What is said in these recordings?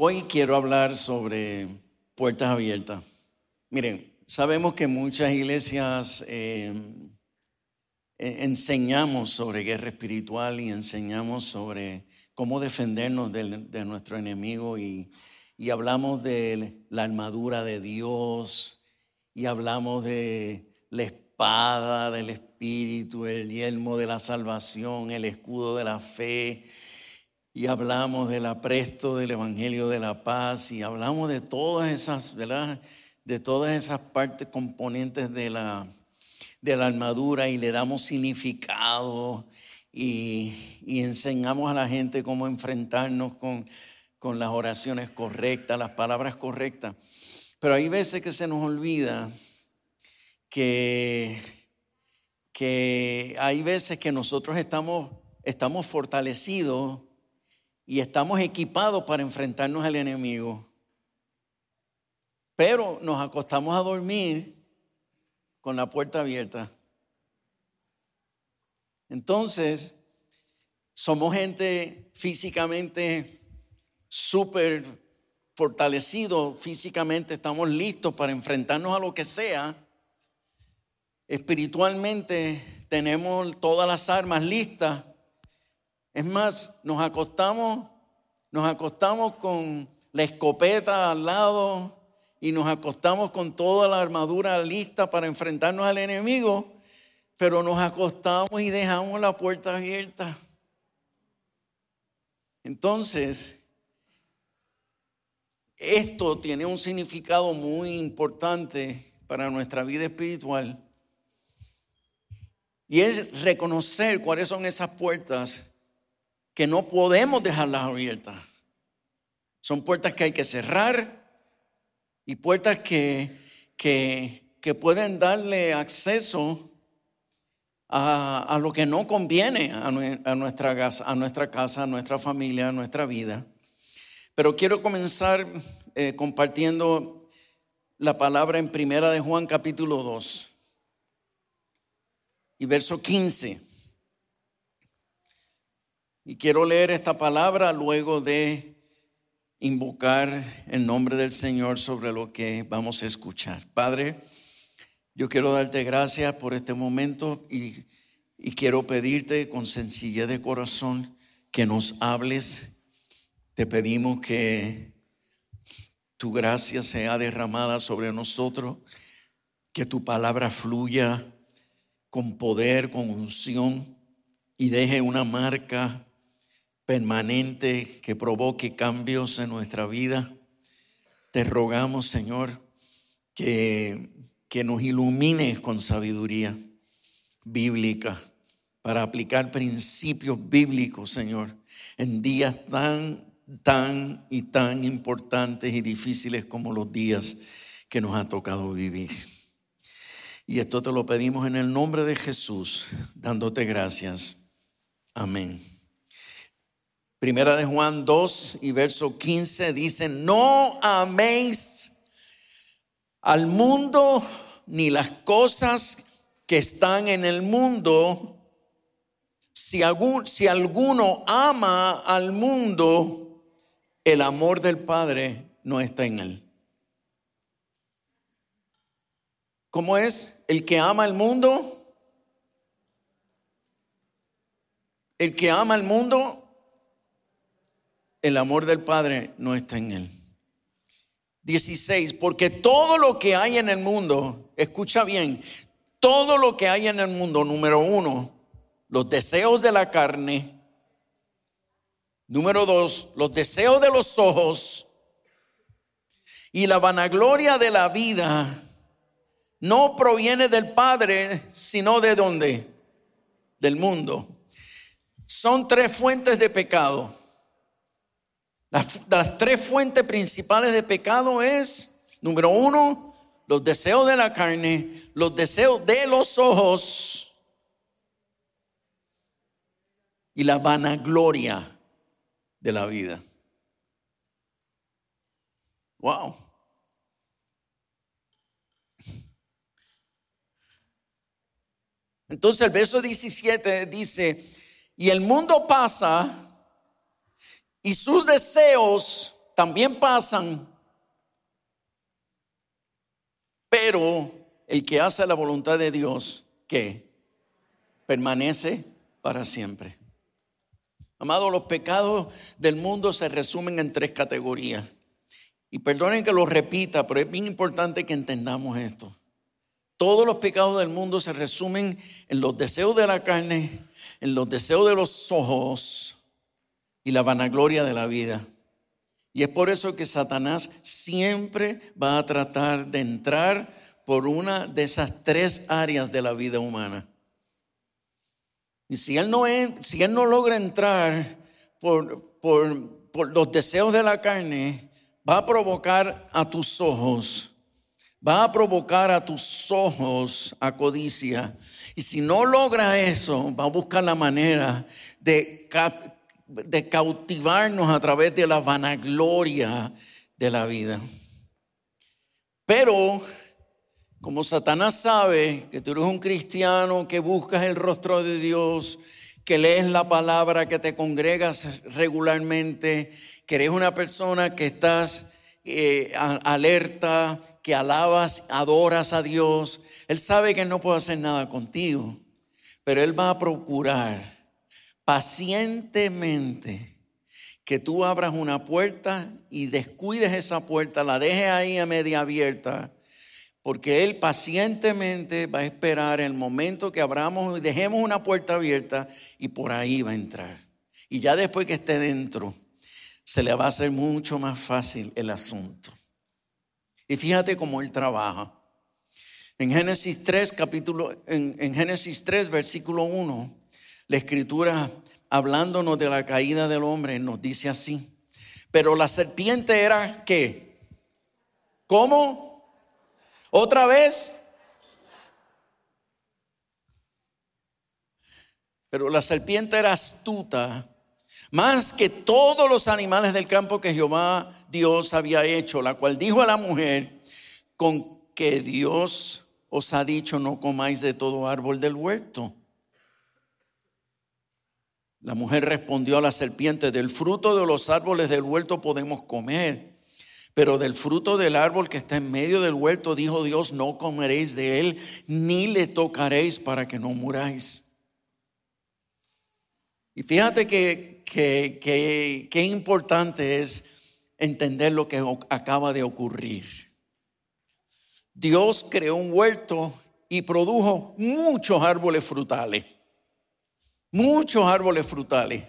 Hoy quiero hablar sobre puertas abiertas. Miren, sabemos que muchas iglesias eh, e-, enseñamos sobre guerra espiritual y enseñamos sobre cómo defendernos de, nuestro enemigo y, y hablamos de la armadura de Dios y hablamos de la espada del Espíritu, el yelmo de la salvación, el escudo de la fe y hablamos del apresto del Evangelio de la Paz y hablamos de todas esas, De todas esas partes componentes de la, de la armadura y le damos significado y, enseñamos a la gente cómo enfrentarnos con, con las oraciones correctas, las palabras correctas. Pero hay veces que se nos olvida que, que hay veces que nosotros estamos, estamos fortalecidos y estamos equipados para enfrentarnos al enemigo. Pero nos acostamos a dormir con la puerta abierta. Entonces, somos gente físicamente súper fortalecido, físicamente estamos listos para enfrentarnos a lo que sea. Espiritualmente tenemos todas las armas listas es más, nos acostamos, nos acostamos con la escopeta al lado y nos acostamos con toda la armadura lista para enfrentarnos al enemigo, pero nos acostamos y dejamos la puerta abierta. Entonces, esto tiene un significado muy importante para nuestra vida espiritual y es reconocer cuáles son esas puertas que no podemos dejarlas abiertas. Son puertas que hay que cerrar y puertas que, que, pueden darle acceso a, lo que no conviene a, nuestra casa, a nuestra casa, a nuestra familia, a nuestra vida. Pero quiero comenzar eh, compartiendo la palabra en Primera de Juan capítulo 2 y verso 15. Y quiero leer esta palabra luego de invocar el nombre del Señor sobre lo que vamos a escuchar. Padre, yo quiero darte gracias por este momento y, y quiero pedirte con sencillez de corazón que nos hables. Te pedimos que tu gracia sea derramada sobre nosotros, que tu palabra fluya con poder, con unción y deje una marca permanente que provoque cambios en nuestra vida. Te rogamos, Señor, que, que nos ilumines con sabiduría bíblica para aplicar principios bíblicos, Señor, en días tan, tan y tan importantes y difíciles como los días que nos ha tocado vivir. Y esto te lo pedimos en el nombre de Jesús, dándote gracias. Amén. Primera de Juan 2 y verso 15 dice, no améis al mundo ni las cosas que están en el mundo. Si, si alguno ama al mundo, el amor del Padre no está en él. ¿Cómo es? El que ama al mundo, el que ama al mundo el amor del Padre no está en él. 16, porque todo lo que hay en el mundo, escucha bien, todo lo que hay en el mundo, número uno, los deseos de la carne, número dos, los deseos de los ojos y la vanagloria de la vida, no proviene del Padre, sino de dónde? Del mundo. Son tres fuentes de pecado las, tres fuentes principales de pecado es, número uno, los deseos de la carne, los deseos de los ojos y la vanagloria de la vida. Wow. Entonces el verso 17 dice, y el mundo pasa y sus deseos también pasan, pero el que hace la voluntad de Dios, ¿qué? Permanece para siempre. Amado, los pecados del mundo se resumen en tres categorías. Y perdonen que lo repita, pero es bien importante que entendamos esto. Todos los pecados del mundo se resumen en los deseos de la carne, en los deseos de los ojos y la vanagloria de la vida. Y es por eso que Satanás siempre va a tratar de entrar por una de esas tres áreas de la vida humana. Y si él no, si él no logra entrar por, por, por los deseos de la carne, va a provocar a tus ojos, va a provocar a tus ojos a codicia. Y si no logra eso, va a buscar la manera de, de cautivarnos a través de la vanagloria de la vida. Pero como Satanás sabe que tú eres un cristiano, que buscas el rostro de Dios, que lees la palabra, que te congregas regularmente, que eres una persona que estás eh, alerta, que alabas, adoras a Dios, Él sabe que no puede hacer nada contigo, pero Él va a procurar pacientemente que tú abras una puerta y descuides esa puerta, la dejes ahí a media abierta porque Él pacientemente va a esperar el momento que abramos y dejemos una puerta abierta y por ahí va a entrar. Y ya después que esté dentro, se le va a hacer mucho más fácil el asunto. Y fíjate cómo Él trabaja. En Génesis 3, capítulo, en, en Génesis 3, versículo 1, la escritura hablándonos de la caída del hombre nos dice así. Pero la serpiente era qué? ¿Cómo? Otra vez. Pero la serpiente era astuta, más que todos los animales del campo que Jehová Dios había hecho, la cual dijo a la mujer, con que Dios os ha dicho no comáis de todo árbol del huerto. La mujer respondió a la serpiente, del fruto de los árboles del huerto podemos comer pero del fruto del árbol que está en medio del huerto, dijo Dios, no comeréis de él, ni le tocaréis para que no muráis. Y fíjate que, que, importante es entender lo que acaba de ocurrir. Dios creó un huerto y produjo muchos árboles frutales. Muchos árboles frutales.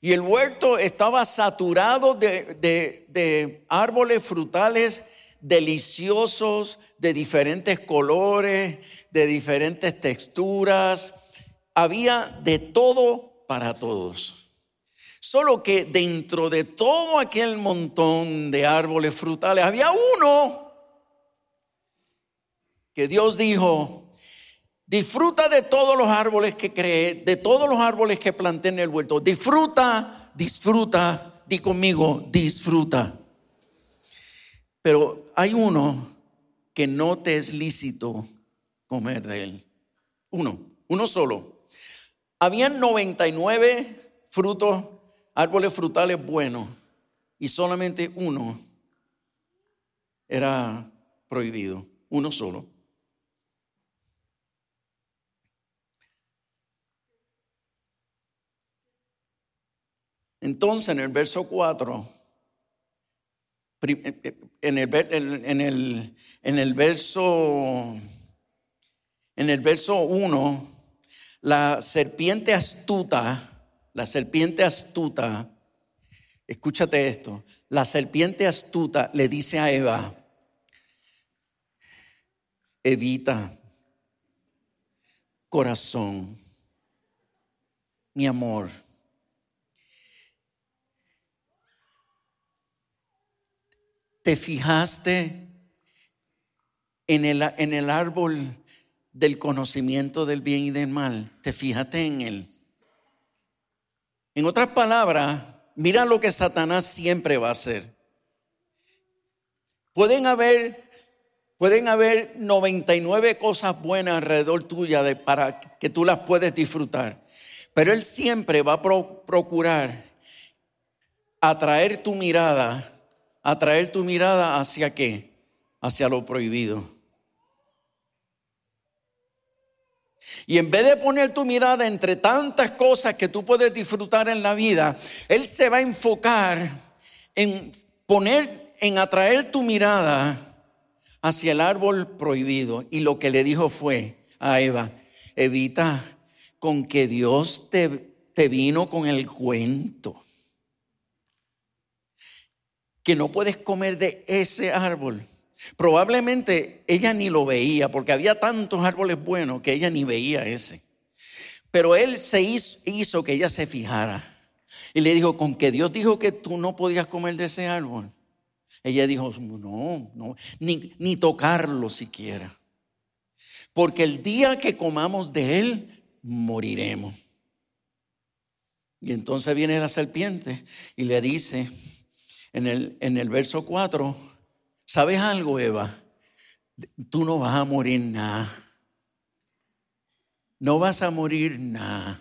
Y el huerto estaba saturado de, árboles frutales deliciosos, de diferentes colores, de diferentes texturas. Había de todo para todos. Solo que dentro de todo aquel montón de árboles frutales había uno que Dios dijo, Disfruta de todos los árboles que cree, de todos los árboles que planté en el huerto. Disfruta, disfruta, di conmigo, disfruta. Pero hay uno que no te es lícito comer de él. Uno, uno solo. Habían 99 frutos, árboles frutales buenos, y solamente uno era prohibido, uno solo. Entonces, en el verso 4, en el, en el, en el verso en el verso 1, la serpiente astuta, la serpiente astuta, escúchate esto, la serpiente astuta le dice a Eva, evita, corazón, mi amor, ¿Te fijaste en el, en el árbol del conocimiento del bien y del mal? ¿Te fijaste en él? En otras palabras, mira lo que Satanás siempre va a hacer. Pueden haber, pueden haber 99 cosas buenas alrededor tuya para que tú las puedes disfrutar. Pero él siempre va a procurar atraer tu mirada, atraer tu mirada hacia qué? Hacia lo prohibido. Y en vez de poner tu mirada entre tantas cosas que tú puedes disfrutar en la vida, Él se va a enfocar en poner, en atraer tu mirada hacia el árbol prohibido. Y lo que le dijo fue a Eva, evita con que Dios te, te vino con el cuento. Que no puedes comer de ese árbol. Probablemente ella ni lo veía porque había tantos árboles buenos que ella ni veía ese. Pero él se hizo, que ella se fijara. Y le dijo, con que Dios dijo que tú no podías comer de ese árbol. Ella dijo, no, no, ni, ni tocarlo siquiera. Porque el día que comamos de él, moriremos. Y entonces viene la serpiente y le dice en el, en el verso 4, ¿sabes algo, Eva? Tú no vas a morir nada. No vas a morir nada.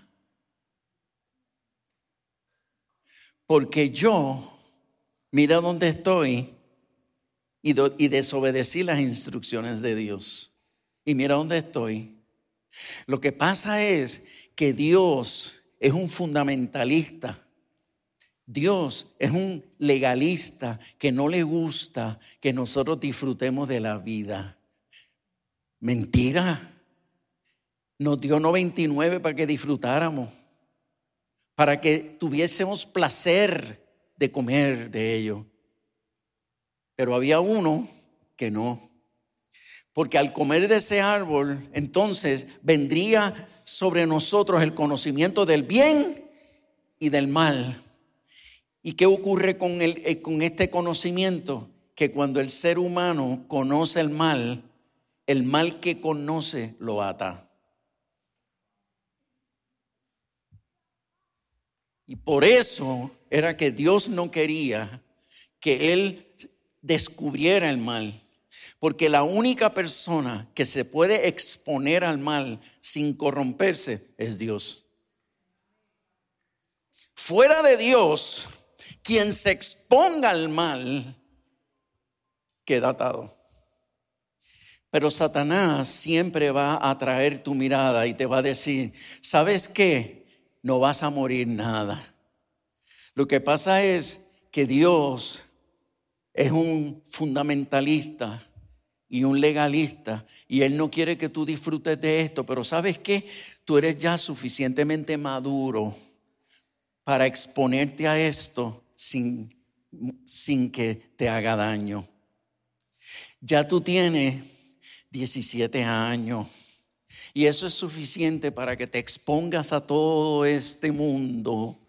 Porque yo, mira dónde estoy y, y desobedecí las instrucciones de Dios. Y mira dónde estoy. Lo que pasa es que Dios es un fundamentalista. Dios es un legalista que no le gusta que nosotros disfrutemos de la vida. Mentira. Nos dio 99 para que disfrutáramos, para que tuviésemos placer de comer de ello. Pero había uno que no. Porque al comer de ese árbol, entonces vendría sobre nosotros el conocimiento del bien y del mal. ¿Y qué ocurre con, el, eh, con este conocimiento? Que cuando el ser humano conoce el mal, el mal que conoce lo ata. Y por eso era que Dios no quería que él descubriera el mal. Porque la única persona que se puede exponer al mal sin corromperse es Dios. Fuera de Dios, quien se exponga al mal queda atado. Pero Satanás siempre va a atraer tu mirada y te va a decir, ¿sabes qué? No vas a morir nada. Lo que pasa es que Dios es un fundamentalista y un legalista y él no quiere que tú disfrutes de esto, pero ¿sabes qué? Tú eres ya suficientemente maduro para exponerte a esto sin, sin que te haga daño. Ya tú tienes 17 años y eso es suficiente para que te expongas a todo este mundo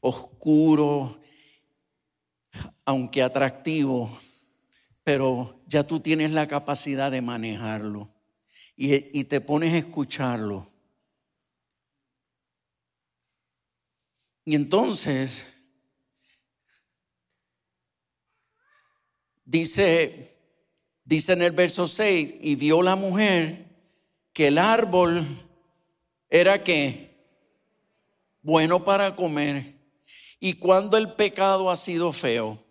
oscuro, aunque atractivo, pero ya tú tienes la capacidad de manejarlo y, te pones a escucharlo. Y entonces, dice, dice en el verso 6, y vio la mujer que el árbol era que bueno para comer. Y cuando el pecado ha sido feo,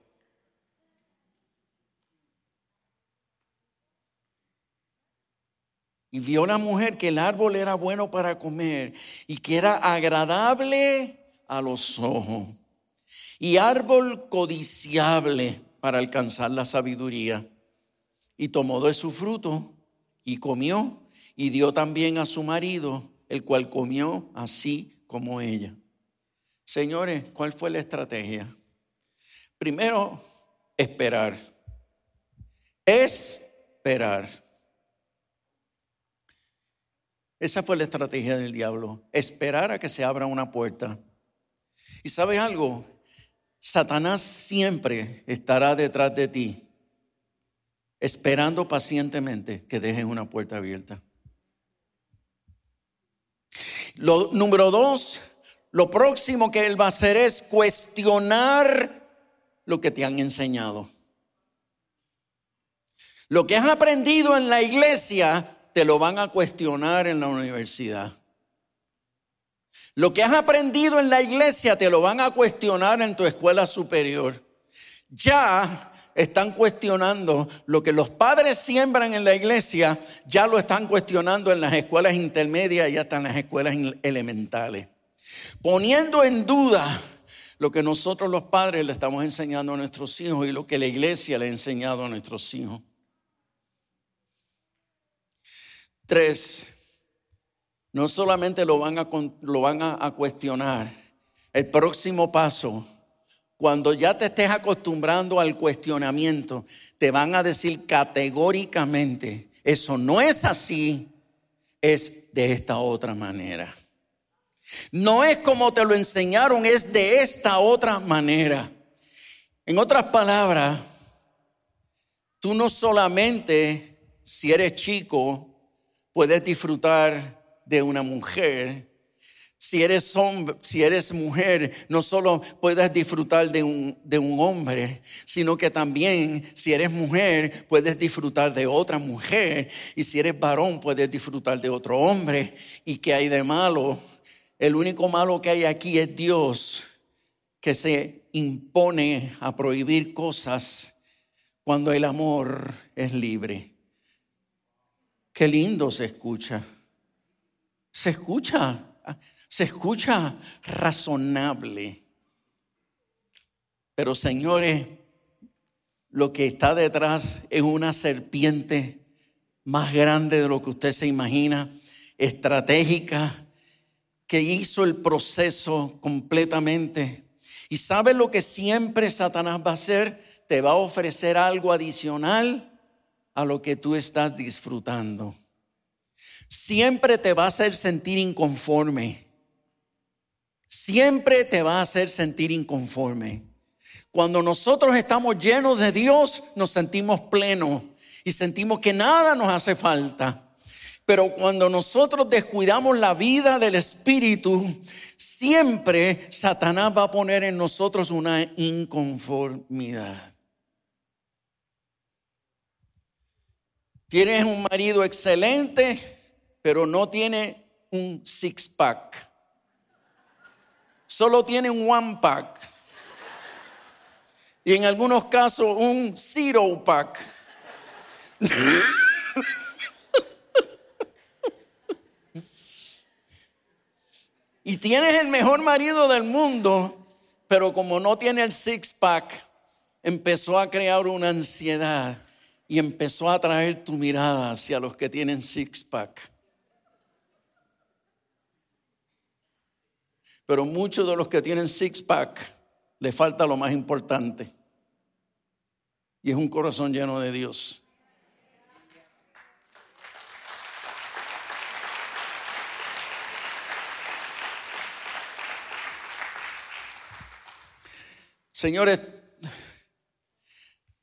Y vio una mujer que el árbol era bueno para comer y que era agradable a los ojos. Y árbol codiciable para alcanzar la sabiduría. Y tomó de su fruto y comió y dio también a su marido, el cual comió así como ella. Señores, ¿cuál fue la estrategia? Primero, esperar. Esperar. Esa fue la estrategia del diablo, esperar a que se abra una puerta. Y sabes algo, Satanás siempre estará detrás de ti, esperando pacientemente que dejes una puerta abierta. Lo, número dos, lo próximo que él va a hacer es cuestionar lo que te han enseñado. Lo que has aprendido en la iglesia te lo van a cuestionar en la universidad. Lo que has aprendido en la iglesia te lo van a cuestionar en tu escuela superior. Ya están cuestionando lo que los padres siembran en la iglesia, ya lo están cuestionando en las escuelas intermedias y hasta en las escuelas elementales. Poniendo en duda lo que nosotros los padres le estamos enseñando a nuestros hijos y lo que la iglesia le ha enseñado a nuestros hijos. Tres, no solamente lo van a, lo van a cuestionar, el próximo paso cuando ya te estés acostumbrando al cuestionamiento, te van a decir categóricamente, eso no es así, es de esta otra manera. No es como te lo enseñaron, es de esta otra manera. En otras palabras, tú no solamente, si eres chico, puedes disfrutar de una mujer, si eres hombre, si eres mujer, no solo puedes disfrutar de un, de un hombre, sino que también si eres mujer, puedes disfrutar de otra mujer. Y si eres varón, puedes disfrutar de otro hombre. ¿Y qué hay de malo? El único malo que hay aquí es Dios, que se impone a prohibir cosas cuando el amor es libre. Qué lindo se escucha. Se escucha se escucha razonable. Pero señores, lo que está detrás es una serpiente más grande de lo que usted se imagina, estratégica, que hizo el proceso completamente. ¿Y sabe lo que siempre Satanás va a hacer? Te va a ofrecer algo adicional a lo que tú estás disfrutando. Siempre te va a hacer sentir inconforme siempre te va a hacer sentir inconforme. Cuando nosotros estamos llenos de Dios, nos sentimos plenos y sentimos que nada nos hace falta. Pero cuando nosotros descuidamos la vida del Espíritu, siempre Satanás va a poner en nosotros una inconformidad. Tienes un marido excelente, pero no tiene un six-pack solo tiene un one pack. Y en algunos casos un zero pack. y tienes el mejor marido del mundo, pero como no tiene el six pack, empezó a crear una ansiedad y empezó a traer tu mirada hacia los que tienen six Pero muchos de los que tienen six pack le falta lo más importante. Y es un corazón lleno de Dios. Señores,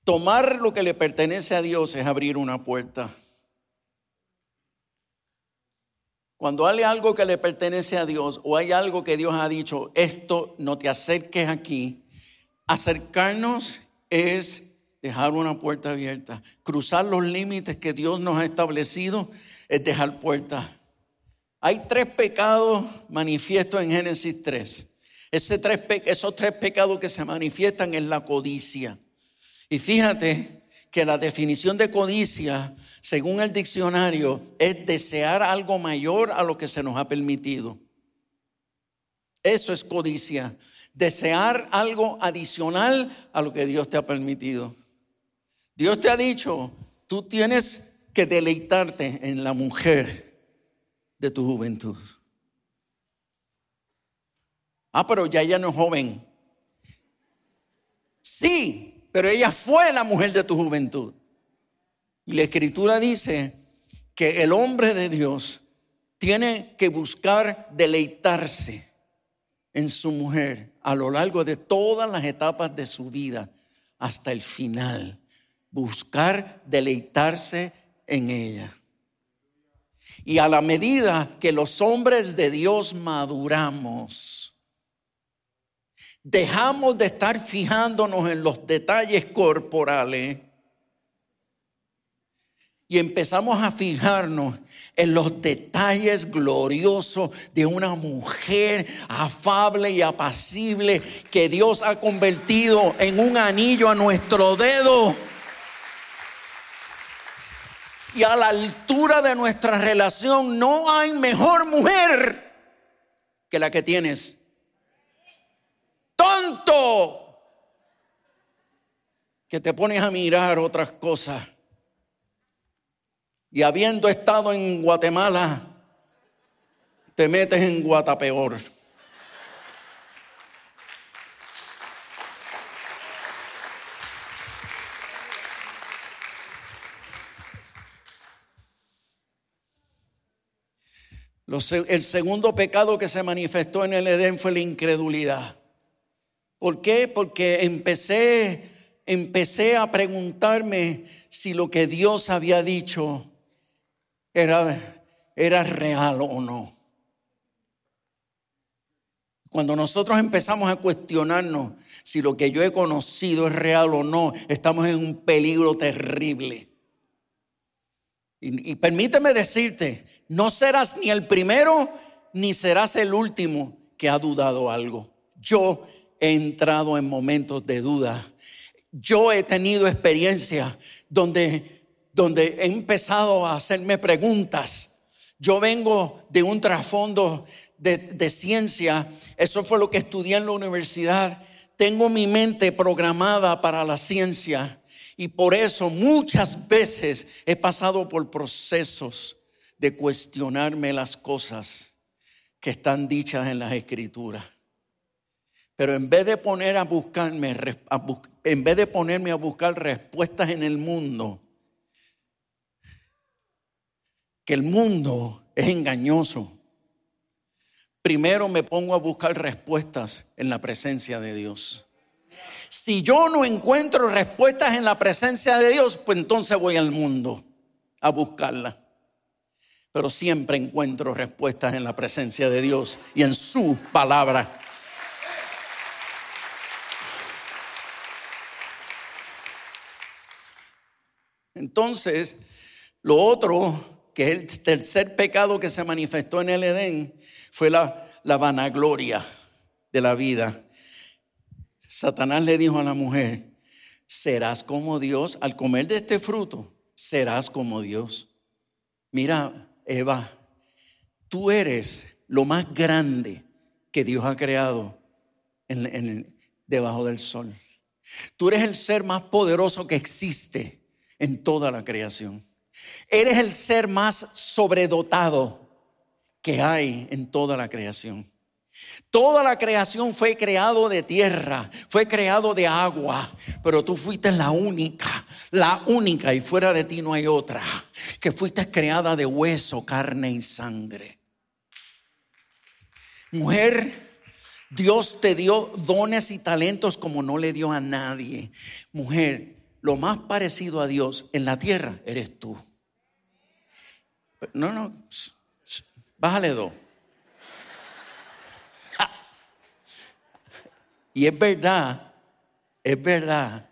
tomar lo que le pertenece a Dios es abrir una puerta. Cuando hay algo que le pertenece a Dios o hay algo que Dios ha dicho, esto no te acerques aquí, acercarnos es dejar una puerta abierta. Cruzar los límites que Dios nos ha establecido es dejar puertas. Hay tres pecados manifiestos en Génesis 3. Ese tres, esos tres pecados que se manifiestan en la codicia. Y fíjate que la definición de codicia según el diccionario, es desear algo mayor a lo que se nos ha permitido. Eso es codicia. Desear algo adicional a lo que Dios te ha permitido. Dios te ha dicho, tú tienes que deleitarte en la mujer de tu juventud. Ah, pero ya ella no es joven. Sí, pero ella fue la mujer de tu juventud. Y la escritura dice que el hombre de Dios tiene que buscar deleitarse en su mujer a lo largo de todas las etapas de su vida hasta el final. Buscar deleitarse en ella. Y a la medida que los hombres de Dios maduramos, dejamos de estar fijándonos en los detalles corporales y empezamos a fijarnos en los detalles gloriosos de una mujer afable y apacible que Dios ha convertido en un anillo a nuestro dedo. Y a la altura de nuestra relación no hay mejor mujer que la que tienes. Tonto. Que te pones a mirar otras cosas y habiendo estado en Guatemala, te metes en Guatapeor. El segundo pecado que se manifestó en el Edén fue la incredulidad. ¿Por qué? Porque empecé, empecé a preguntarme si lo que Dios había dicho era, era real o no. Cuando nosotros empezamos a cuestionarnos si lo que yo he conocido es real o no, estamos en un peligro terrible. Y, permíteme decirte, no serás ni el primero ni serás el último que ha dudado algo. Yo he entrado en momentos de duda. Yo he tenido experiencias donde donde he empezado a hacerme preguntas. Yo vengo de un trasfondo de, ciencia, eso fue lo que estudié en la universidad. Tengo mi mente programada para la ciencia y por eso muchas veces he pasado por procesos de cuestionarme las cosas que están dichas en las escrituras. Pero en vez de poner a buscarme, en vez de ponerme a buscar respuestas en el mundo, el mundo es engañoso. Primero me pongo a buscar respuestas en la presencia de Dios. Si yo no encuentro respuestas en la presencia de Dios, pues entonces voy al mundo a buscarla. Pero siempre encuentro respuestas en la presencia de Dios y en su palabra. Entonces, lo otro que el tercer pecado que se manifestó en el Edén, fue la, vanagloria de la vida. Satanás le dijo a la mujer, serás como Dios, al comer de este fruto, serás como Dios. Mira, Eva, tú eres lo más grande que Dios ha creado debajo del sol. Tú eres el ser más poderoso que existe en toda la creación. Eres el ser más sobredotado que hay en toda la creación. Toda la creación fue creado de tierra, fue creado de agua, pero tú fuiste la única, la única y fuera de ti no hay otra, que fuiste creada de hueso, carne y sangre. Mujer, Dios te dio dones y talentos como no le dio a nadie. Mujer, lo más parecido a Dios en la tierra eres tú. No, no, bájale dos. Y es verdad, es verdad.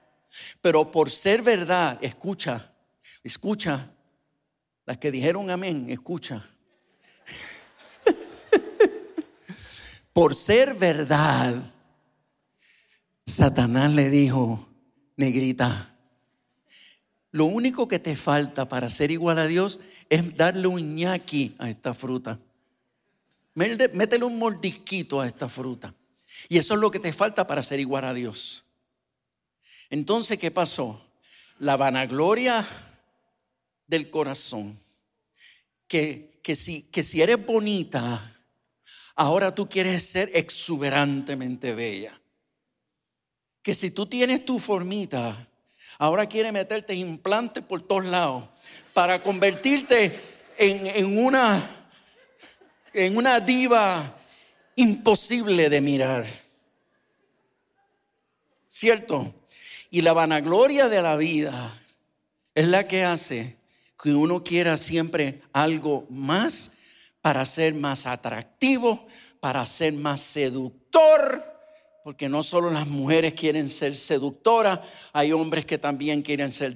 Pero por ser verdad, escucha, escucha. Las que dijeron amén, escucha. por ser verdad, Satanás le dijo, negrita, lo único que te falta para ser igual a Dios es darle un ñaqui a esta fruta. Métele un mordisquito a esta fruta. Y eso es lo que te falta para ser igual a Dios. Entonces, ¿qué pasó? La vanagloria del corazón. Que, que, si, que si eres bonita, ahora tú quieres ser exuberantemente bella. Que si tú tienes tu formita, Ahora quiere meterte implantes por todos lados para convertirte en, una, en una diva imposible de mirar. ¿Cierto? Y la vanagloria de la vida es la que hace que uno quiera siempre algo más para ser más atractivo, para ser más seductor, porque no solo las mujeres quieren ser seductoras, hay hombres que también quieren ser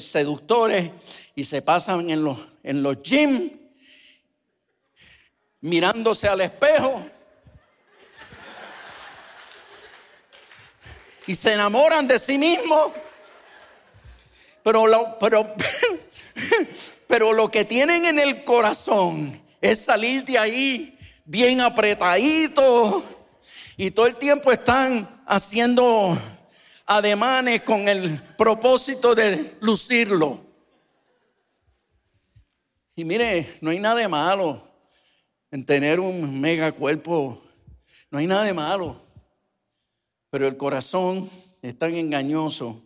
seductores y se pasan en los, en los gyms mirándose al espejo y se enamoran de sí mismos. Pero lo, pero, pero lo que tienen en el corazón es salir de ahí bien apretadito y todo el tiempo están haciendo ademanes con el propósito de lucirlo. Y mire, no hay nada de malo en tener un mega cuerpo, no hay nada de malo. Pero el corazón es tan engañoso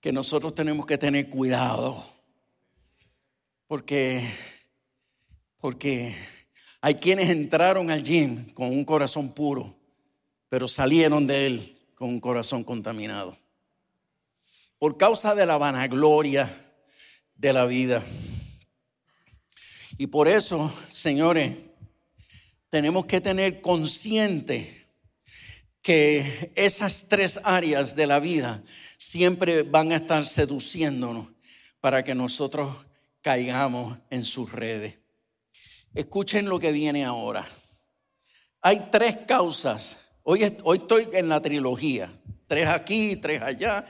que nosotros tenemos que tener cuidado. Porque, porque hay quienes entraron al gym con un corazón puro, pero salieron de él con un corazón contaminado. Por causa de la vanagloria de la vida. Y por eso, señores, tenemos que tener consciente que esas tres áreas de la vida siempre van a estar seduciéndonos para que nosotros caigamos en sus redes. Escuchen lo que viene ahora. Hay tres causas. Hoy, estoy en la trilogía. Tres aquí, tres allá.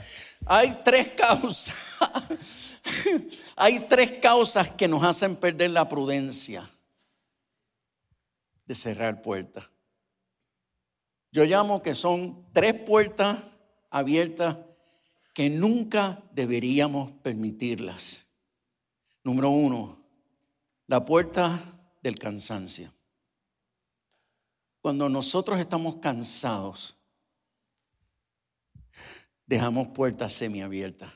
Hay tres causas. Hay tres causas que nos hacen perder la prudencia de cerrar puertas. Yo llamo que son tres puertas abiertas que nunca deberíamos permitirlas. Número uno, la puerta del cansancio. Cuando nosotros estamos cansados, dejamos puertas semiabiertas.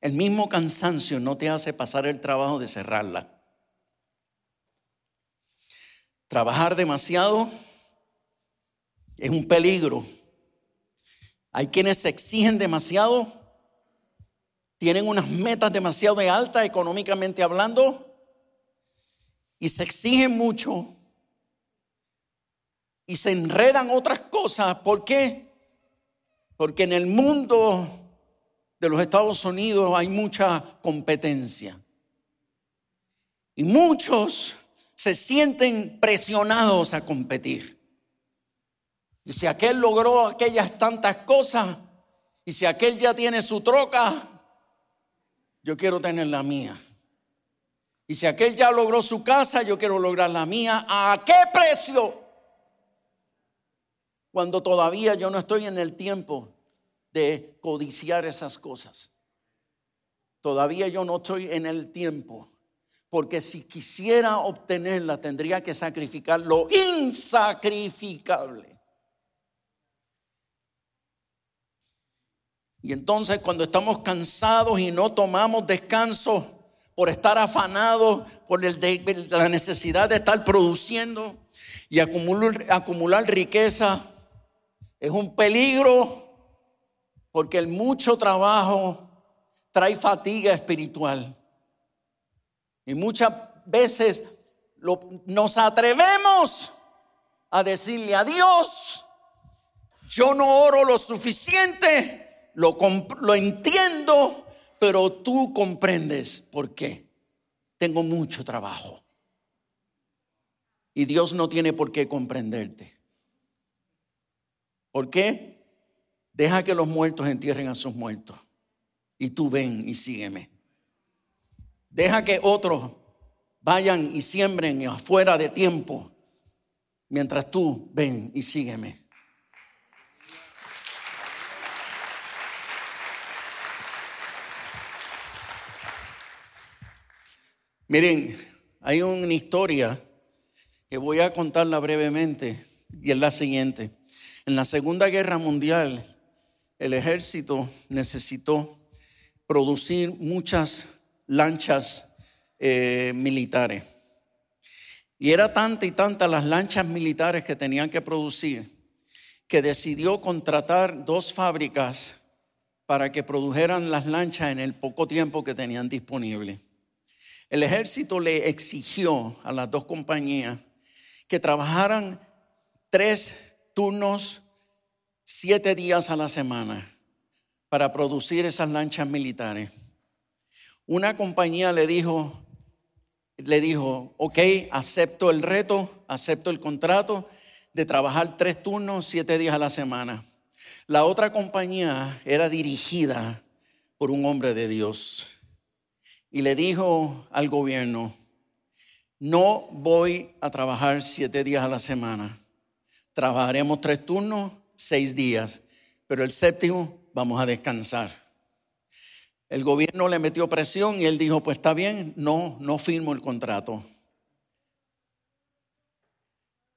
El mismo cansancio no te hace pasar el trabajo de cerrarla. Trabajar demasiado es un peligro. Hay quienes se exigen demasiado, tienen unas metas demasiado altas económicamente hablando y se exigen mucho y se enredan otras cosas. ¿Por qué? Porque en el mundo de los Estados Unidos hay mucha competencia. Y muchos se sienten presionados a competir. Y si aquel logró aquellas tantas cosas, y si aquel ya tiene su troca, yo quiero tener la mía. Y si aquel ya logró su casa, yo quiero lograr la mía. ¿A qué precio? Cuando todavía yo no estoy en el tiempo de codiciar esas cosas. Todavía yo no estoy en el tiempo. Porque si quisiera obtenerla, tendría que sacrificar lo insacrificable. Y entonces cuando estamos cansados y no tomamos descanso por estar afanados, por la necesidad de estar produciendo y acumular, acumular riqueza, es un peligro porque el mucho trabajo trae fatiga espiritual. Y muchas veces nos atrevemos a decirle a Dios, yo no oro lo suficiente lo, entiendo, pero tú comprendes por qué. Tengo mucho trabajo. Y Dios no tiene por qué comprenderte. ¿Por qué? Deja que los muertos entierren a sus muertos. Y tú ven y sígueme. Deja que otros vayan y siembren afuera de tiempo. Mientras tú ven y sígueme. Miren, hay una historia que voy a contarla brevemente y es la siguiente. En la Segunda Guerra Mundial, el ejército necesitó producir muchas lanchas eh, militares. Y era tanta y tanta las lanchas militares que tenían que producir que decidió contratar dos fábricas para que produjeran las lanchas en el poco tiempo que tenían disponible. El ejército le exigió a las dos compañías que trabajaran tres turnos, siete días a la semana para producir esas lanchas militares. Una compañía le dijo, le dijo, ok, acepto el reto, acepto el contrato de trabajar tres turnos, siete días a la semana. La otra compañía era dirigida por un hombre de Dios y le dijo al gobierno, no voy a trabajar siete días a la semana, trabajaremos tres turnos, seis días, pero el séptimo vamos a descansar. El gobierno le metió presión y él dijo, pues está bien, no, no firmo el contrato.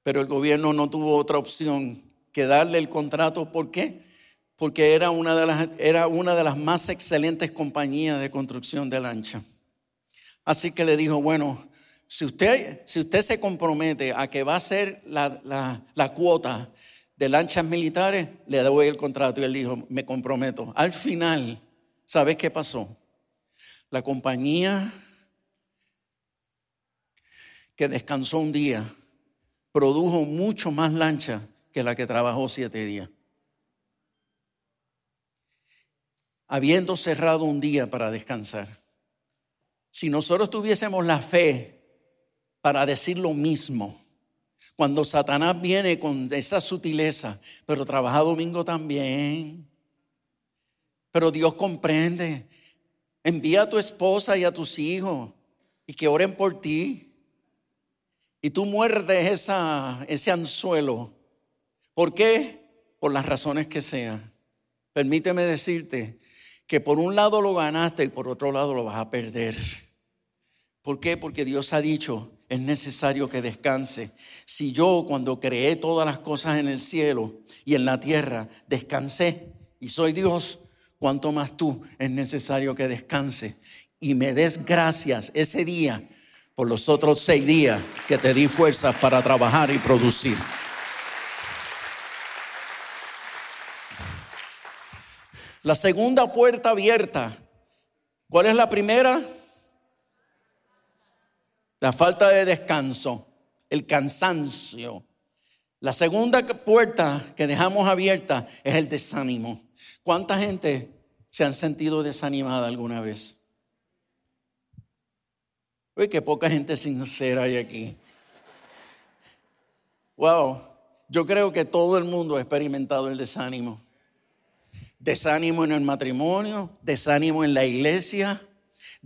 Pero el gobierno no tuvo otra opción que darle el contrato. ¿Por qué? Porque era una de las, era una de las más excelentes compañías de construcción de lancha. Así que le dijo, bueno, si usted, si usted se compromete a que va a ser la, la, la cuota de lanchas militares, le doy el contrato. Y él dijo, me comprometo. Al final, ¿Sabes qué pasó? La compañía que descansó un día produjo mucho más lancha que la que trabajó siete días. Habiendo cerrado un día para descansar. Si nosotros tuviésemos la fe para decir lo mismo, cuando Satanás viene con esa sutileza, pero trabaja domingo también, pero Dios comprende. Envía a tu esposa y a tus hijos y que oren por ti. Y tú muerdes ese anzuelo. ¿Por qué? Por las razones que sean. Permíteme decirte que por un lado lo ganaste y por otro lado lo vas a perder. ¿Por qué? Porque Dios ha dicho, es necesario que descanse. Si yo cuando creé todas las cosas en el cielo y en la tierra, descansé y soy Dios, cuanto más tú es necesario que descanse y me des gracias ese día por los otros seis días que te di fuerzas para trabajar y producir. La segunda puerta abierta. ¿Cuál es la primera? La falta de descanso, el cansancio. La segunda puerta que dejamos abierta es el desánimo. ¿Cuánta gente se han sentido desanimada alguna vez? Uy, qué poca gente sincera hay aquí. Wow, yo creo que todo el mundo ha experimentado el desánimo. Desánimo en el matrimonio, desánimo en la iglesia,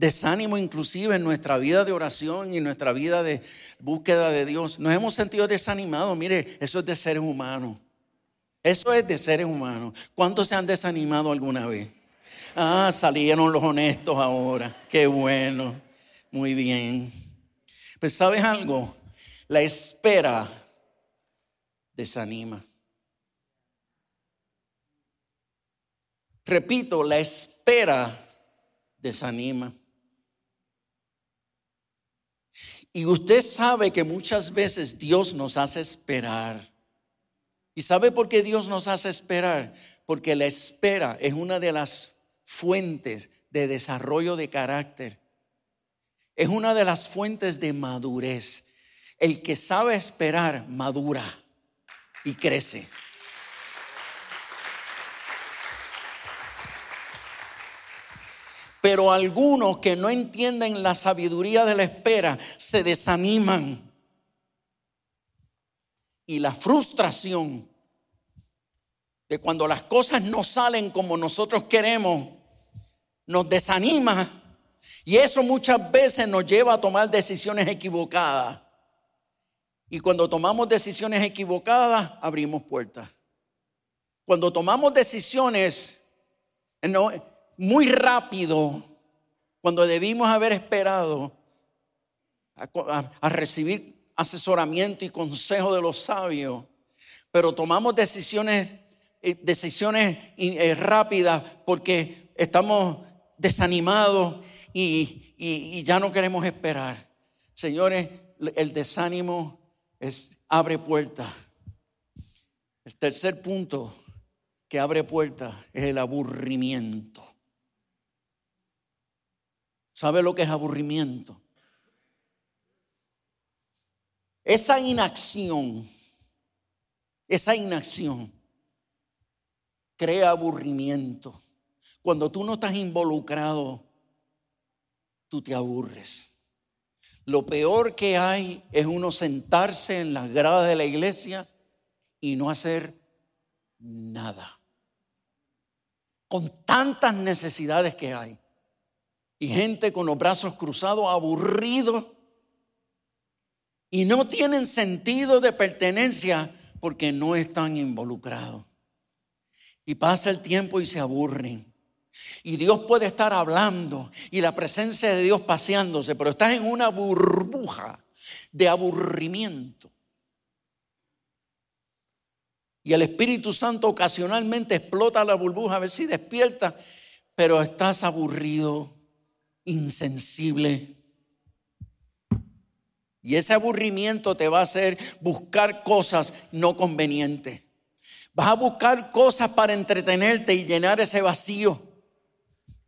desánimo inclusive en nuestra vida de oración y nuestra vida de búsqueda de Dios. Nos hemos sentido desanimados. Mire, eso es de seres humanos. Eso es de seres humanos. ¿Cuántos se han desanimado alguna vez? Ah, salieron los honestos ahora. Qué bueno. Muy bien. Pues sabes algo, la espera desanima. Repito, la espera desanima. Y usted sabe que muchas veces Dios nos hace esperar. ¿Y sabe por qué Dios nos hace esperar? Porque la espera es una de las fuentes de desarrollo de carácter. Es una de las fuentes de madurez. El que sabe esperar madura y crece. Pero algunos que no entienden la sabiduría de la espera se desaniman y la frustración de cuando las cosas no salen como nosotros queremos, nos desanima y eso muchas veces nos lleva a tomar decisiones equivocadas. Y cuando tomamos decisiones equivocadas, abrimos puertas. Cuando tomamos decisiones muy rápido, cuando debimos haber esperado a recibir asesoramiento y consejo de los sabios, pero tomamos decisiones, eh, decisiones eh, rápidas porque estamos desanimados y, y ya no queremos esperar. Señores, el desánimo es, abre puertas. El tercer punto que abre puertas es el aburrimiento. ¿Sabe lo que es aburrimiento? Esa inacción, esa inacción, crea aburrimiento. Cuando tú no estás involucrado, tú te aburres. Lo peor que hay es uno sentarse en las gradas de la iglesia y no hacer nada. Con tantas necesidades que hay. Y gente con los brazos cruzados, aburridos. Y no tienen sentido de pertenencia porque no están involucrados. Y pasa el tiempo y se aburren. Y Dios puede estar hablando y la presencia de Dios paseándose, pero estás en una burbuja de aburrimiento. Y el Espíritu Santo ocasionalmente explota la burbuja a ver si despierta, pero estás aburrido, insensible. Y ese aburrimiento te va a hacer buscar cosas no convenientes. Vas a buscar cosas para entretenerte y llenar ese vacío.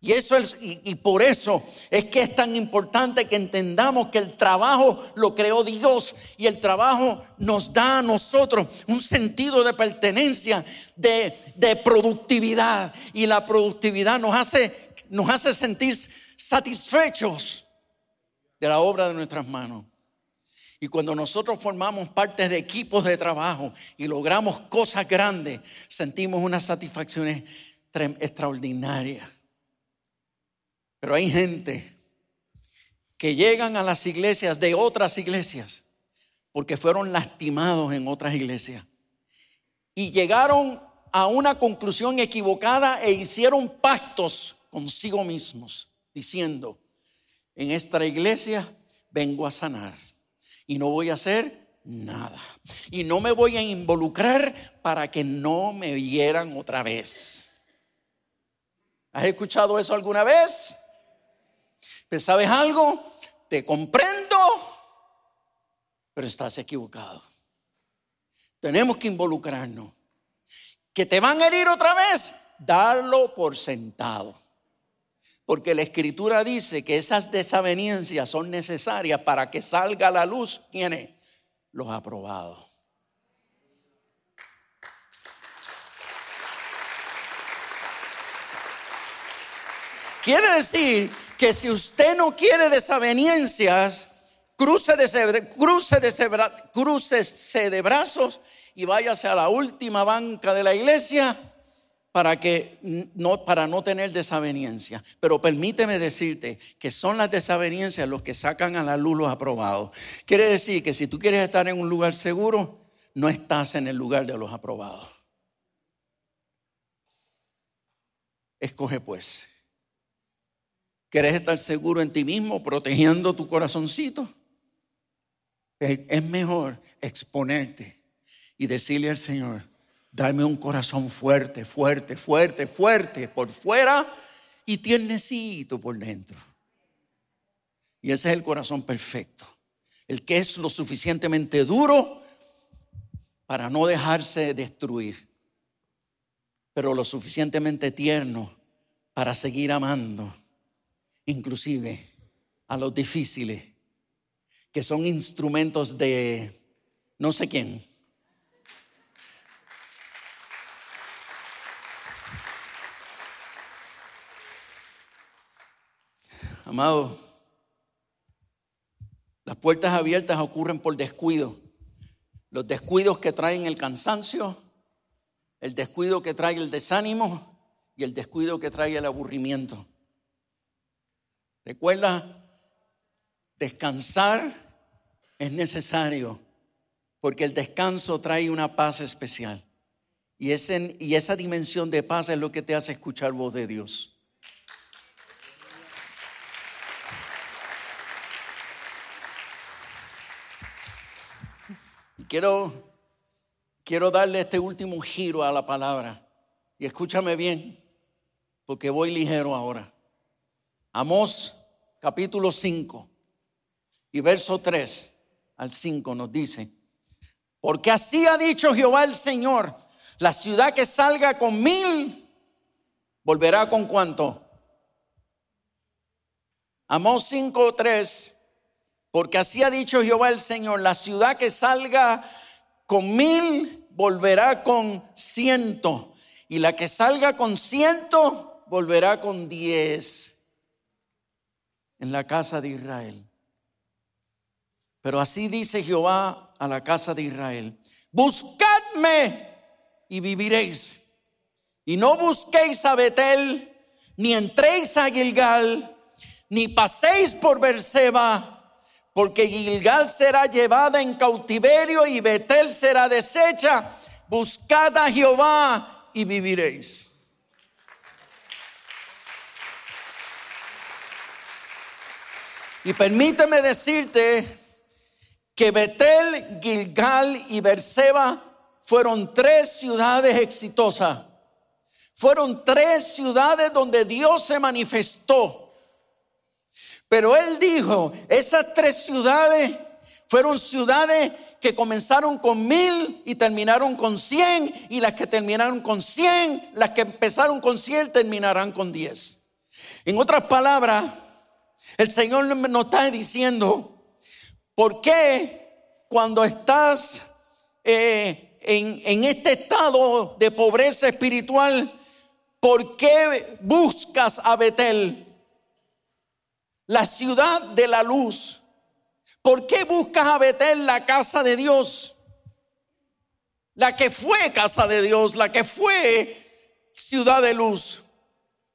Y, eso es, y, por eso es que es tan importante que entendamos que el trabajo lo creó Dios y el trabajo nos da a nosotros un sentido de pertenencia, de, de productividad. Y la productividad nos hace, nos hace sentir satisfechos de la obra de nuestras manos. Y cuando nosotros formamos parte de equipos de trabajo y logramos cosas grandes, sentimos una satisfacción extraordinaria. Pero hay gente que llegan a las iglesias de otras iglesias porque fueron lastimados en otras iglesias. Y llegaron a una conclusión equivocada e hicieron pactos consigo mismos, diciendo, en esta iglesia vengo a sanar y no voy a hacer nada. Y no me voy a involucrar para que no me vieran otra vez. ¿Has escuchado eso alguna vez? Pues sabes algo, te comprendo, pero estás equivocado. Tenemos que involucrarnos. Que te van a herir otra vez, darlo por sentado. Porque la escritura dice que esas desavenencias son necesarias para que salga la luz. ¿Quiénes? Los aprobados. Quiere decir que si usted no quiere desavenencias, cruce de, cruce de, cruce de brazos y váyase a la última banca de la iglesia para que no para no tener desaveniencia. Pero permíteme decirte que son las desavenencias los que sacan a la luz los aprobados. Quiere decir que si tú quieres estar en un lugar seguro, no estás en el lugar de los aprobados. Escoge pues. ¿Quieres estar seguro en ti mismo, protegiendo tu corazoncito? Es mejor exponerte y decirle al Señor, Dame un corazón fuerte, fuerte, fuerte, fuerte por fuera y tiernecito por dentro. Y ese es el corazón perfecto. El que es lo suficientemente duro para no dejarse destruir, pero lo suficientemente tierno para seguir amando, inclusive a los difíciles, que son instrumentos de no sé quién Amado, las puertas abiertas ocurren por descuido. Los descuidos que traen el cansancio, el descuido que trae el desánimo y el descuido que trae el aburrimiento. Recuerda, descansar es necesario porque el descanso trae una paz especial. Y, y esa dimensión de paz es lo que te hace escuchar voz de Dios. Quiero, quiero darle este último giro a la palabra. Y escúchame bien, porque voy ligero ahora. Amós capítulo 5 y verso 3 al 5 nos dice, porque así ha dicho Jehová el Señor, la ciudad que salga con mil, volverá con cuánto. Amós 5, 3 porque así ha dicho Jehová el Señor, la ciudad que salga con mil volverá con ciento, y la que salga con ciento volverá con diez en la casa de Israel. Pero así dice Jehová a la casa de Israel, buscadme y viviréis. Y no busquéis a Betel, ni entréis a Gilgal, ni paséis por Berseba, porque Gilgal será llevada en cautiverio y Betel será deshecha. Buscad a Jehová y viviréis. Y permíteme decirte que Betel, Gilgal y Berseba fueron tres ciudades exitosas. Fueron tres ciudades donde Dios se manifestó. Pero él dijo, esas tres ciudades fueron ciudades que comenzaron con mil y terminaron con cien, y las que terminaron con cien, las que empezaron con cien terminarán con diez. En otras palabras, el Señor nos está diciendo, ¿por qué cuando estás eh, en, en este estado de pobreza espiritual, ¿por qué buscas a Betel? La ciudad de la luz. ¿Por qué buscas a Betel la casa de Dios? La que fue casa de Dios, la que fue ciudad de luz.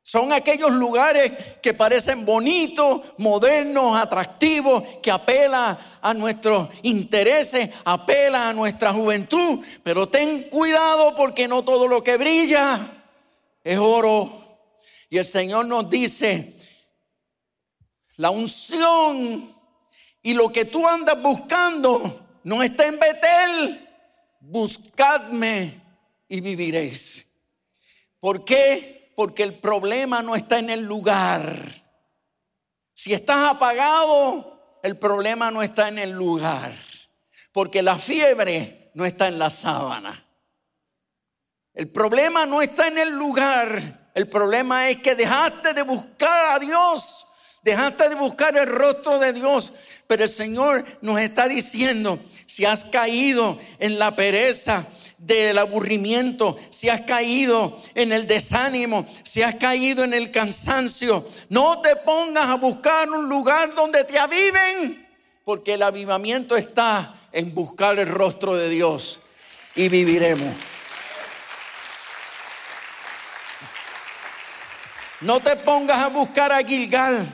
Son aquellos lugares que parecen bonitos, modernos, atractivos, que apelan a nuestros intereses, apelan a nuestra juventud. Pero ten cuidado porque no todo lo que brilla es oro. Y el Señor nos dice, la unción y lo que tú andas buscando no está en Betel. Buscadme y viviréis. ¿Por qué? Porque el problema no está en el lugar. Si estás apagado, el problema no está en el lugar. Porque la fiebre no está en la sábana. El problema no está en el lugar. El problema es que dejaste de buscar a Dios Dejaste de buscar el rostro de Dios. Pero el Señor nos está diciendo, si has caído en la pereza, del aburrimiento, si has caído en el desánimo, si has caído en el cansancio, no te pongas a buscar un lugar donde te aviven, porque el avivamiento está en buscar el rostro de Dios y viviremos. No te pongas a buscar a Gilgal,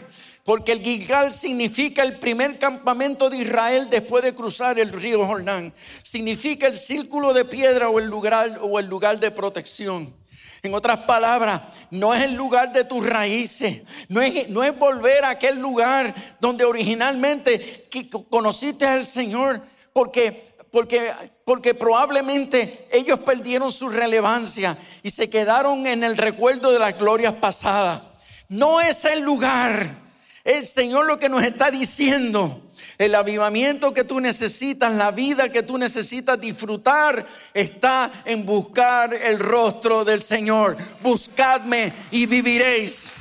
porque el Gilgal significa el primer campamento de Israel después de cruzar el río Jordán. Significa el círculo de piedra o el lugar, o el lugar de protección. En otras palabras, no es el lugar de tus raíces, no es, no es volver a aquel lugar donde originalmente conociste al Señor, porque porque, porque, probablemente ellos perdieron su relevancia y se quedaron en el recuerdo de las glorias pasadas. No es el lugar, el Señor lo que nos está diciendo, el avivamiento que tú necesitas, la vida que tú necesitas disfrutar, está en buscar el rostro del Señor. Buscadme y viviréis.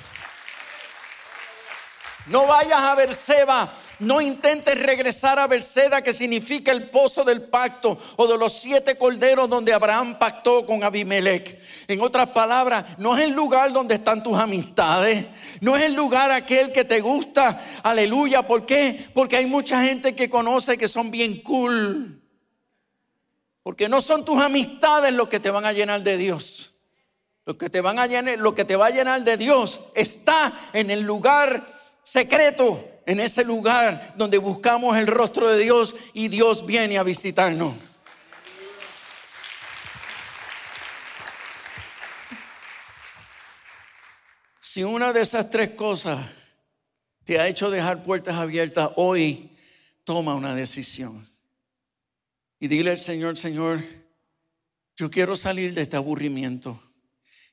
No vayas a ver Seba no intentes regresar a Berseda, que significa el pozo del pacto, o de los siete corderos donde Abraham pactó con Abimelech. En otras palabras, no es el lugar donde están tus amistades. No es el lugar aquel que te gusta. Aleluya. ¿Por qué? Porque hay mucha gente que conoce que son bien cool. Porque no son tus amistades los que te van a llenar de Dios. Lo que te van a llenar, lo que te va a llenar de Dios está en el lugar secreto en ese lugar donde buscamos el rostro de Dios y Dios viene a visitarnos. Si una de esas tres cosas te ha hecho dejar puertas abiertas, hoy toma una decisión. Y dile al Señor, Señor, yo quiero salir de este aburrimiento.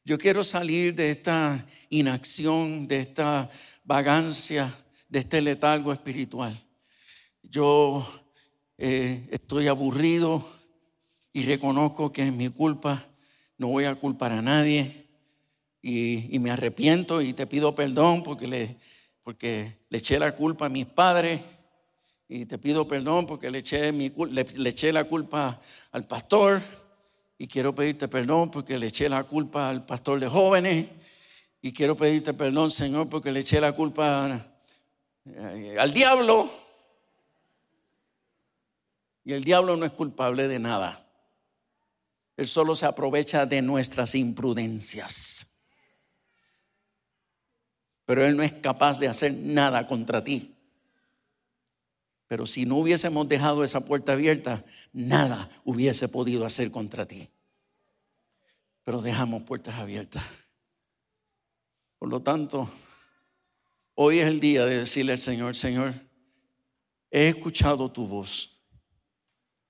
Yo quiero salir de esta inacción, de esta vagancia, de este letargo espiritual. Yo eh, estoy aburrido y reconozco que es mi culpa, no voy a culpar a nadie y, me arrepiento y te pido perdón porque le, porque le eché la culpa a mis padres y te pido perdón porque le eché, mi, le, eché la culpa al pastor Y quiero pedirte perdón porque le eché la culpa al pastor de jóvenes. Y quiero pedirte perdón, Señor, porque le eché la culpa eh, al diablo. Y el diablo no es culpable de nada. Él solo se aprovecha de nuestras imprudencias. Pero Él no es capaz de hacer nada contra ti. Pero si no hubiésemos dejado esa puerta abierta, nada hubiese podido hacer contra ti. Pero dejamos puertas abiertas. Por lo tanto, hoy es el día de decirle al Señor, Señor, he escuchado tu voz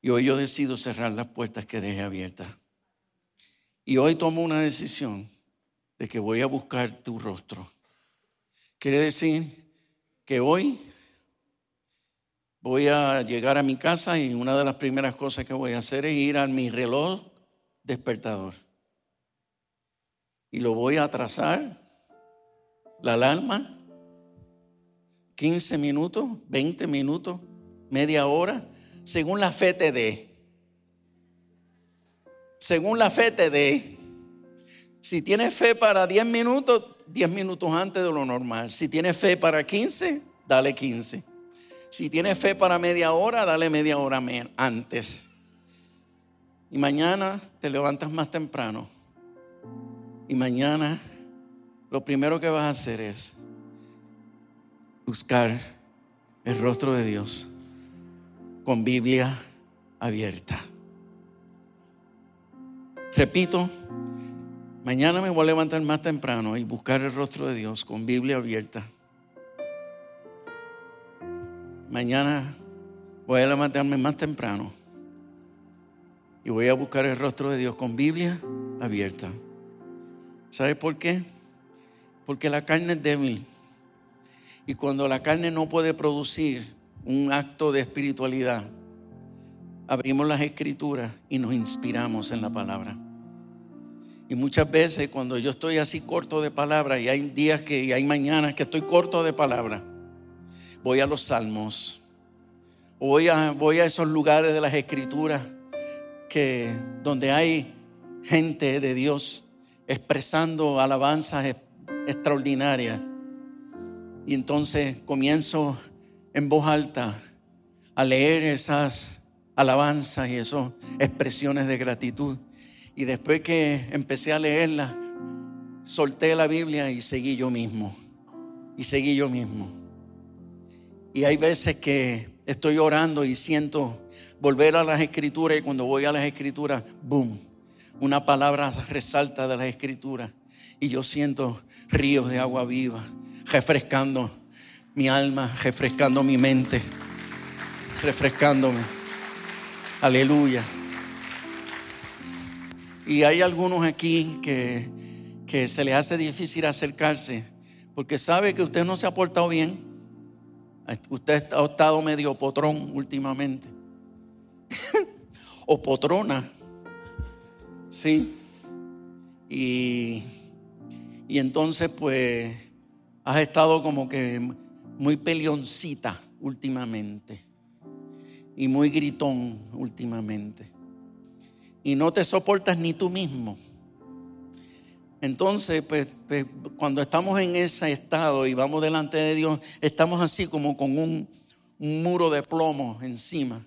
y hoy yo decido cerrar las puertas que dejé abiertas. Y hoy tomo una decisión de que voy a buscar tu rostro. Quiere decir que hoy voy a llegar a mi casa y una de las primeras cosas que voy a hacer es ir a mi reloj despertador. Y lo voy a trazar, la alarma, 15 minutos, 20 minutos, media hora, según la fe te dé. Según la fe te dé. Si tienes fe para 10 minutos, 10 minutos antes de lo normal. Si tienes fe para 15, dale 15. Si tienes fe para media hora, dale media hora antes. Y mañana te levantas más temprano. Y mañana lo primero que vas a hacer es buscar el rostro de Dios con Biblia abierta. Repito, mañana me voy a levantar más temprano y buscar el rostro de Dios con Biblia abierta. Mañana voy a levantarme más temprano y voy a buscar el rostro de Dios con Biblia abierta. ¿Sabe por qué? Porque la carne es débil. Y cuando la carne no puede producir un acto de espiritualidad, abrimos las escrituras y nos inspiramos en la palabra. Y muchas veces cuando yo estoy así corto de palabra, y hay días que, y hay mañanas que estoy corto de palabra, voy a los salmos, voy a, voy a esos lugares de las escrituras que, donde hay gente de Dios expresando alabanzas extraordinarias. Y entonces comienzo en voz alta a leer esas alabanzas y esas expresiones de gratitud. Y después que empecé a leerla, solté la Biblia y seguí yo mismo. Y seguí yo mismo. Y hay veces que estoy orando y siento volver a las escrituras y cuando voy a las escrituras, boom, una palabra resalta de las escrituras y yo siento ríos de agua viva refrescando mi alma, refrescando mi mente, refrescándome. Aleluya. Y hay algunos aquí que, que se les hace difícil acercarse porque sabe que usted no se ha portado bien. Usted ha estado medio potrón últimamente. o potrona. Sí. Y, y entonces pues has estado como que muy peleoncita últimamente y muy gritón últimamente. Y no te soportas ni tú mismo. Entonces, pues, pues, cuando estamos en ese estado y vamos delante de Dios, estamos así como con un, un muro de plomo encima,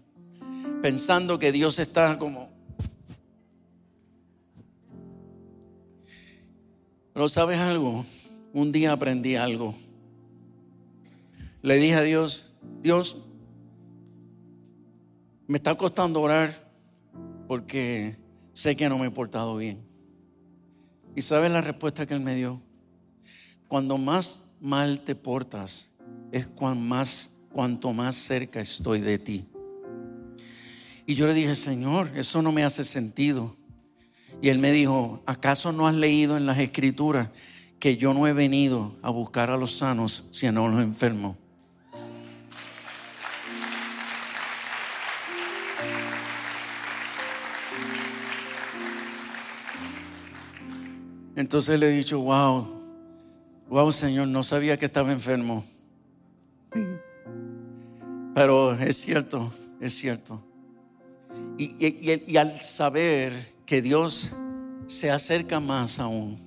pensando que Dios está como... Pero sabes algo, un día aprendí algo le dije a Dios, Dios, me está costando orar porque sé que no me he portado bien. ¿Y sabes la respuesta que Él me dio? Cuando más mal te portas, es más, cuanto más cerca estoy de ti. Y yo le dije, Señor, eso no me hace sentido. Y Él me dijo, ¿acaso no has leído en las escrituras que yo no he venido a buscar a los sanos, sino a los enfermos? Entonces le he dicho, wow, wow Señor, no sabía que estaba enfermo. Pero es cierto, es cierto. Y, al saber que Dios se acerca más aún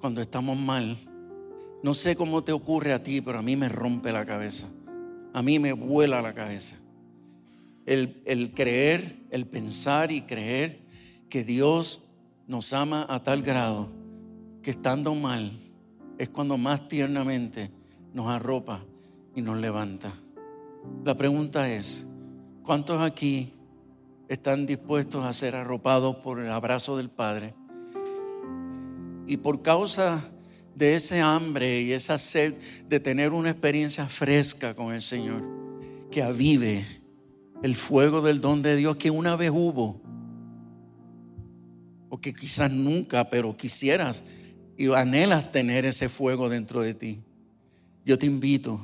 cuando estamos mal. No sé cómo te ocurre a ti, pero a mí me rompe la cabeza. A mí me vuela la cabeza. El, el creer, el pensar y creer que Dios nos ama a tal grado que estando mal es cuando más tiernamente nos arropa y nos levanta. La pregunta es, ¿cuántos aquí están dispuestos a ser arropados por el abrazo del Padre? Y por causa de ese hambre y esa sed de tener una experiencia fresca con el Señor, que avive el fuego del don de Dios que una vez hubo, o que quizás nunca, pero quisieras y anhelas tener ese fuego dentro de ti. Yo te invito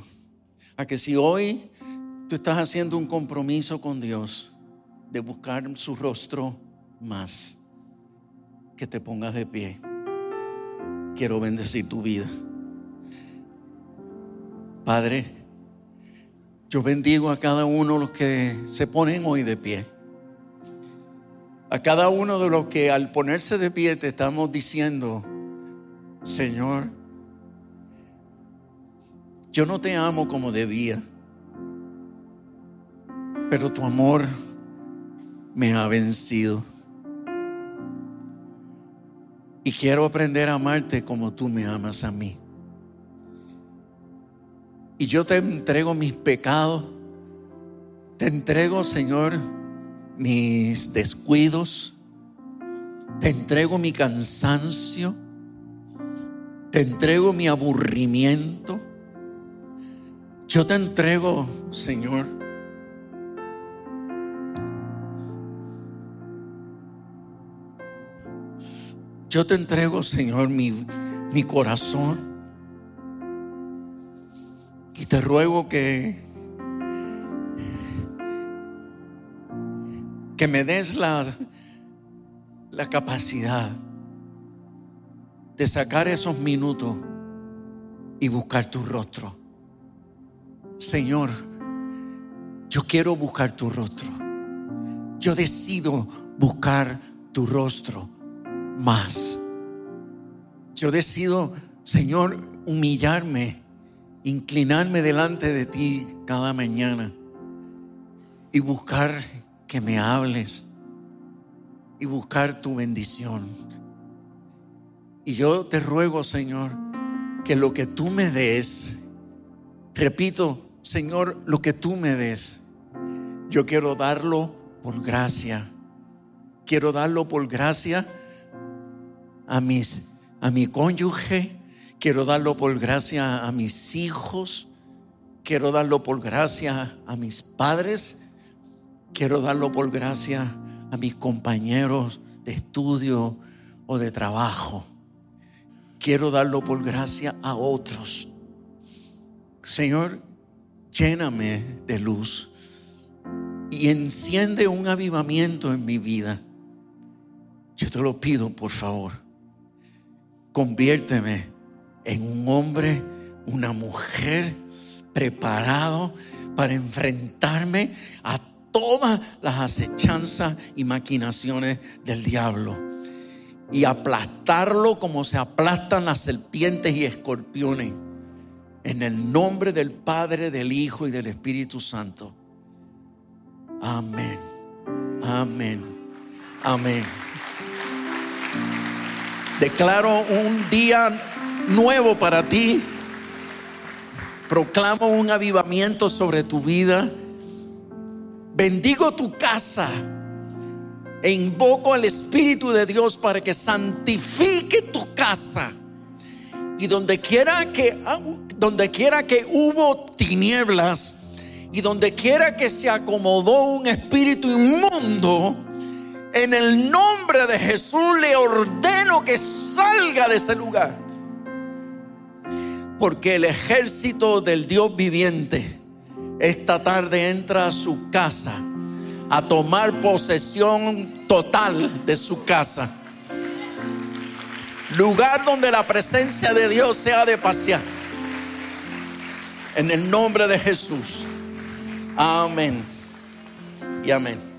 a que si hoy tú estás haciendo un compromiso con Dios de buscar su rostro más, que te pongas de pie. Quiero bendecir tu vida. Padre, yo bendigo a cada uno de los que se ponen hoy de pie. A cada uno de los que al ponerse de pie te estamos diciendo, Señor, yo no te amo como debía, pero tu amor me ha vencido. Y quiero aprender a amarte como tú me amas a mí. Y yo te entrego mis pecados. Te entrego, Señor, mis descuidos. Te entrego mi cansancio. Te entrego mi aburrimiento. Yo te entrego, Señor. Yo te entrego, Señor, mi, mi corazón. Y te ruego que, que me des la, la capacidad de sacar esos minutos y buscar tu rostro. Señor, yo quiero buscar tu rostro. Yo decido buscar tu rostro más. Yo decido, Señor, humillarme, inclinarme delante de ti cada mañana y buscar que me hables y buscar tu bendición. Y yo te ruego, Señor, que lo que tú me des, repito, Señor, lo que tú me des, yo quiero darlo por gracia. Quiero darlo por gracia a mis a mi cónyuge, quiero darlo por gracia a mis hijos, quiero darlo por gracia a mis padres, quiero darlo por gracia a mis compañeros de estudio o de trabajo. Quiero darlo por gracia a otros. Señor, lléname de luz y enciende un avivamiento en mi vida. Yo te lo pido, por favor. Conviérteme en un hombre, una mujer preparado para enfrentarme a todas las acechanzas y maquinaciones del diablo y aplastarlo como se aplastan las serpientes y escorpiones. En el nombre del Padre, del Hijo y del Espíritu Santo. Amén. Amén. Amén. Declaro un día nuevo para ti. Proclamo un avivamiento sobre tu vida. Bendigo tu casa e invoco al Espíritu de Dios para que santifique tu casa. Y donde quiera que donde quiera que hubo tinieblas y donde quiera que se acomodó un espíritu inmundo, en el nombre de Jesús le ordeno que salga de ese lugar. Porque el ejército del Dios viviente esta tarde entra a su casa a tomar posesión total de su casa. Lugar donde la presencia de Dios sea de pasear. En el nombre de Jesús. Amén. Y amén.